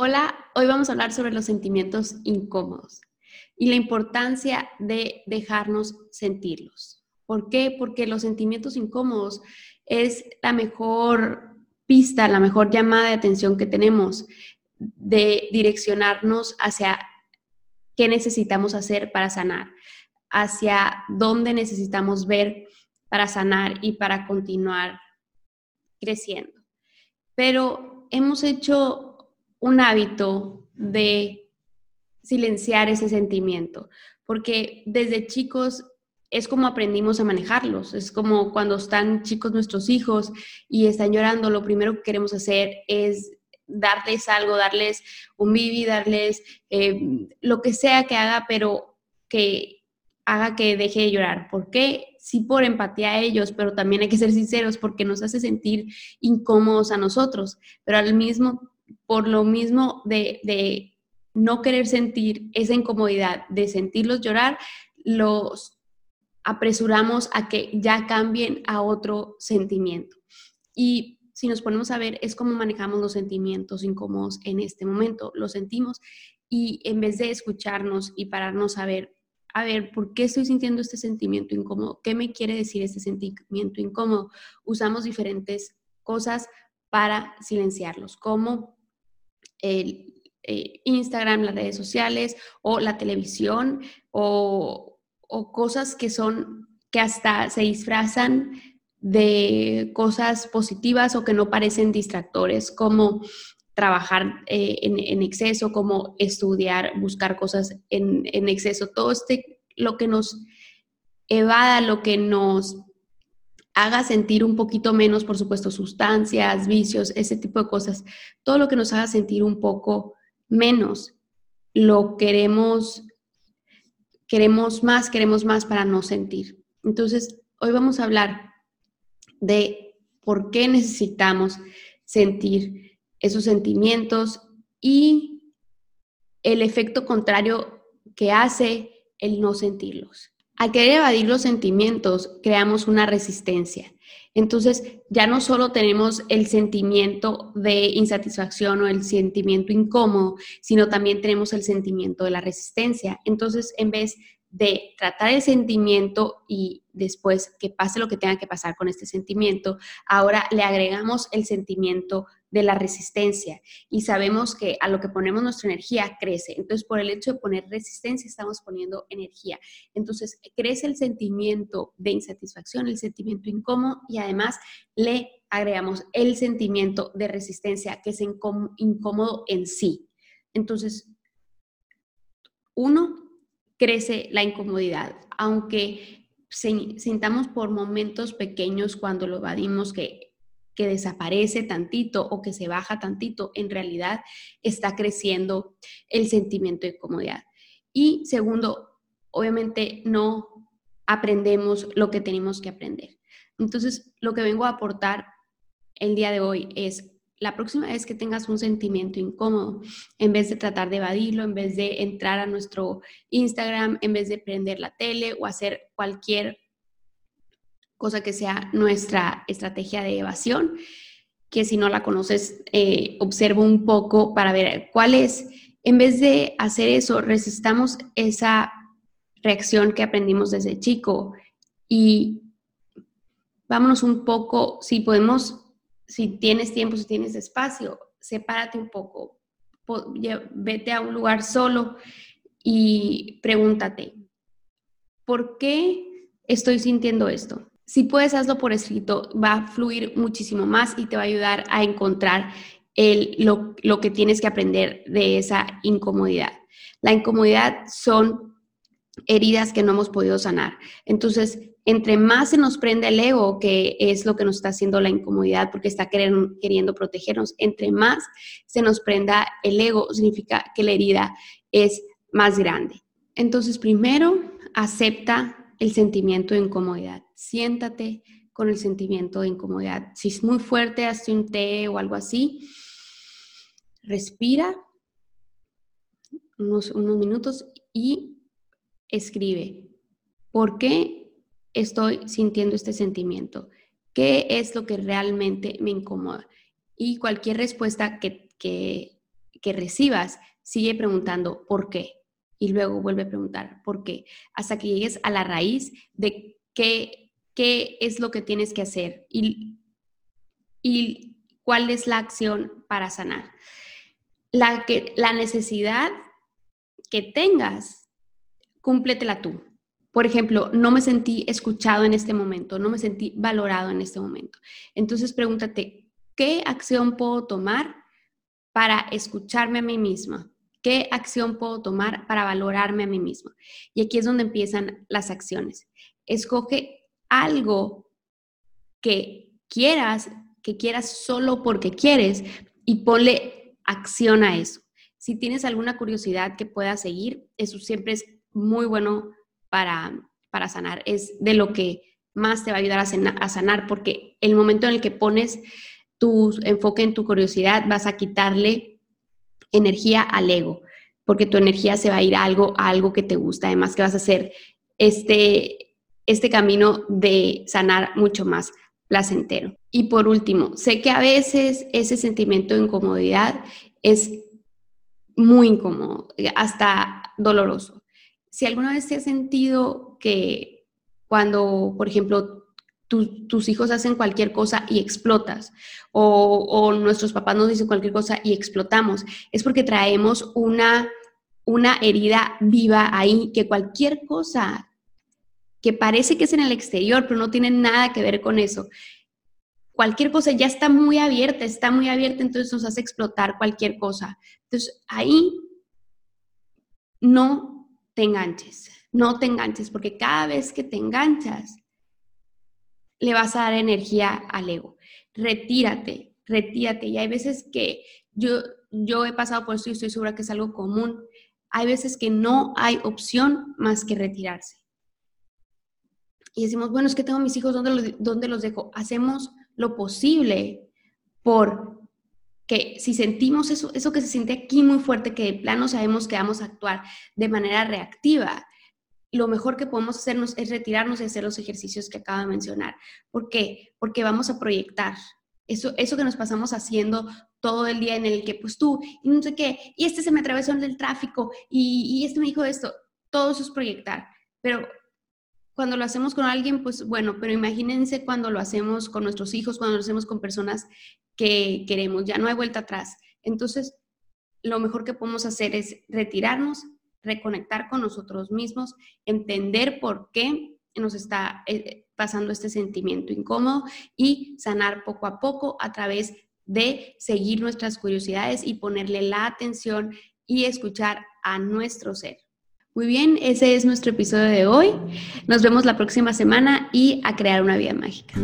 Hola, hoy vamos a hablar sobre los sentimientos incómodos y la importancia de dejarnos sentirlos. ¿Por qué? Porque los sentimientos incómodos es la mejor pista, la mejor llamada de atención que tenemos de direccionarnos hacia qué necesitamos hacer para sanar, hacia dónde necesitamos ver para sanar y para continuar creciendo. Pero hemos hecho un hábito de silenciar ese sentimiento, porque desde chicos es como aprendimos a manejarlos, es como cuando están chicos nuestros hijos y están llorando, lo primero que queremos hacer es darles algo, darles un bibi, darles eh, lo que sea que haga, pero que haga que deje de llorar. ¿Por qué? Sí por empatía a ellos, pero también hay que ser sinceros porque nos hace sentir incómodos a nosotros, pero al mismo, por lo mismo de, de no querer sentir esa incomodidad, de sentirlos llorar, los apresuramos a que ya cambien a otro sentimiento. Y si nos ponemos a ver, es como manejamos los sentimientos incómodos en este momento. Los sentimos y en vez de escucharnos y pararnos a ver a ver, ¿por qué estoy sintiendo este sentimiento incómodo? ¿Qué me quiere decir este sentimiento incómodo? Usamos diferentes cosas para silenciarlos, como el eh, Instagram, las redes sociales o la televisión o, cosas que son, que hasta se disfrazan de cosas positivas o que no parecen distractores, como trabajar eh, en, exceso, como estudiar, buscar cosas en, en, exceso, todo este, lo que nos evada, lo que nos haga sentir un poquito menos, por supuesto, sustancias, vicios, ese tipo de cosas, todo lo que nos haga sentir un poco menos, lo queremos, queremos más, queremos más para no sentir. Entonces, hoy vamos a hablar de por qué necesitamos sentir esos sentimientos y el efecto contrario que hace el no sentirlos. Al querer evadir los sentimientos, creamos una resistencia. Entonces, ya no solo tenemos el sentimiento de insatisfacción o el sentimiento incómodo, sino también tenemos el sentimiento de la resistencia. Entonces, en vez de tratar el sentimiento y después que pase lo que tenga que pasar con este sentimiento, ahora le agregamos el sentimiento de la resistencia y sabemos que a lo que ponemos nuestra energía crece. Entonces, por el hecho de poner resistencia, estamos poniendo energía. Entonces, crece el sentimiento de insatisfacción, el sentimiento incómodo y además le agregamos el sentimiento de resistencia, que es incómodo en sí. Entonces, uno, crece la incomodidad, aunque sintamos por momentos pequeños cuando lo evadimos que, que desaparece tantito o que se baja tantito, en realidad está creciendo el sentimiento de incomodidad. Y segundo, obviamente no aprendemos lo que tenemos que aprender. Entonces, lo que vengo a aportar el día de hoy es la próxima vez que tengas un sentimiento incómodo, en vez de tratar de evadirlo, en vez de entrar a nuestro Instagram, en vez de prender la tele o hacer cualquier cosa que sea nuestra estrategia de evasión, que si no la conoces, eh, observo un poco para ver cuál es. En vez de hacer eso, resistamos esa reacción que aprendimos desde chico y vámonos un poco, si podemos si tienes tiempo, si tienes espacio, sepárate un poco, vete a un lugar solo y pregúntate, ¿por qué estoy sintiendo esto? Si puedes, hazlo por escrito, va a fluir muchísimo más y te va a ayudar a encontrar el, lo, que tienes que aprender de esa incomodidad. La incomodidad son heridas que no hemos podido sanar. Entonces, entre más se nos prende el ego, que es lo que nos está haciendo la incomodidad porque está queriendo protegernos, entre más se nos prenda el ego, significa que la herida es más grande. Entonces, primero, acepta el sentimiento de incomodidad. Siéntate con el sentimiento de incomodidad. Si es muy fuerte, hazte un té o algo así. Respira unos, minutos y escribe. ¿Por qué estoy sintiendo este sentimiento? ¿Qué es lo que realmente me incomoda? Y cualquier respuesta que, que, que recibas, sigue preguntando por qué. Y luego vuelve a preguntar por qué, hasta que llegues a la raíz de qué, qué es lo que tienes que hacer y, y cuál es la acción para sanar. La, que, la necesidad que tengas, cúmpletela tú. Por ejemplo, no me sentí escuchado en este momento, no me sentí valorado en este momento. Entonces pregúntate, ¿qué acción puedo tomar para escucharme a mí misma? ¿Qué acción puedo tomar para valorarme a mí misma? Y aquí es donde empiezan las acciones. Escoge algo que quieras, que quieras solo porque quieres y ponle acción a eso. Si tienes alguna curiosidad que puedas seguir, eso siempre es muy bueno para, para sanar. Es de lo que más te va a ayudar a sanar, porque el momento en el que pones tu enfoque en tu curiosidad, vas a quitarle energía al ego, porque tu energía se va a ir a algo, a algo que te gusta, además que vas a hacer este, este camino de sanar mucho más placentero. Y por último, sé que a veces ese sentimiento de incomodidad es muy incómodo, hasta doloroso. Si alguna vez te has sentido que cuando, por ejemplo, tus hijos hacen cualquier cosa y explotas, o, nuestros papás nos dicen cualquier cosa y explotamos, es porque traemos una, una herida viva ahí, que cualquier cosa que parece que es en el exterior, pero no tiene nada que ver con eso, cualquier cosa ya está muy abierta, está muy abierta, entonces nos hace explotar cualquier cosa. Entonces ahí no te enganches, no te enganches, porque cada vez que te enganchas, le vas a dar energía al ego. Retírate, retírate. Y hay veces que yo, yo he pasado por esto y estoy segura que es algo común. Hay veces que no hay opción más que retirarse. Y decimos, bueno, es que tengo mis hijos, ¿dónde los, dónde los dejo? Hacemos lo posible por que si sentimos eso, eso que se siente aquí muy fuerte, que de plano sabemos que vamos a actuar de manera reactiva, lo mejor que podemos hacernos es retirarnos y hacer los ejercicios que acabo de mencionar. ¿Por qué? Porque vamos a proyectar. Eso, eso que nos pasamos haciendo todo el día en el que, pues tú, y no sé qué, y este se me atravesó en el tráfico, y, y este me dijo esto, todo eso es proyectar. Pero cuando lo hacemos con alguien, pues bueno, pero imagínense cuando lo hacemos con nuestros hijos, cuando lo hacemos con personas que queremos, ya no hay vuelta atrás. Entonces, lo mejor que podemos hacer es retirarnos, reconectar con nosotros mismos, entender por qué nos está eh, pasando este sentimiento incómodo y sanar poco a poco a través de seguir nuestras curiosidades y ponerle la atención y escuchar a nuestro ser. Muy bien, ese es nuestro episodio de hoy. Nos vemos la próxima semana y a crear una vida mágica.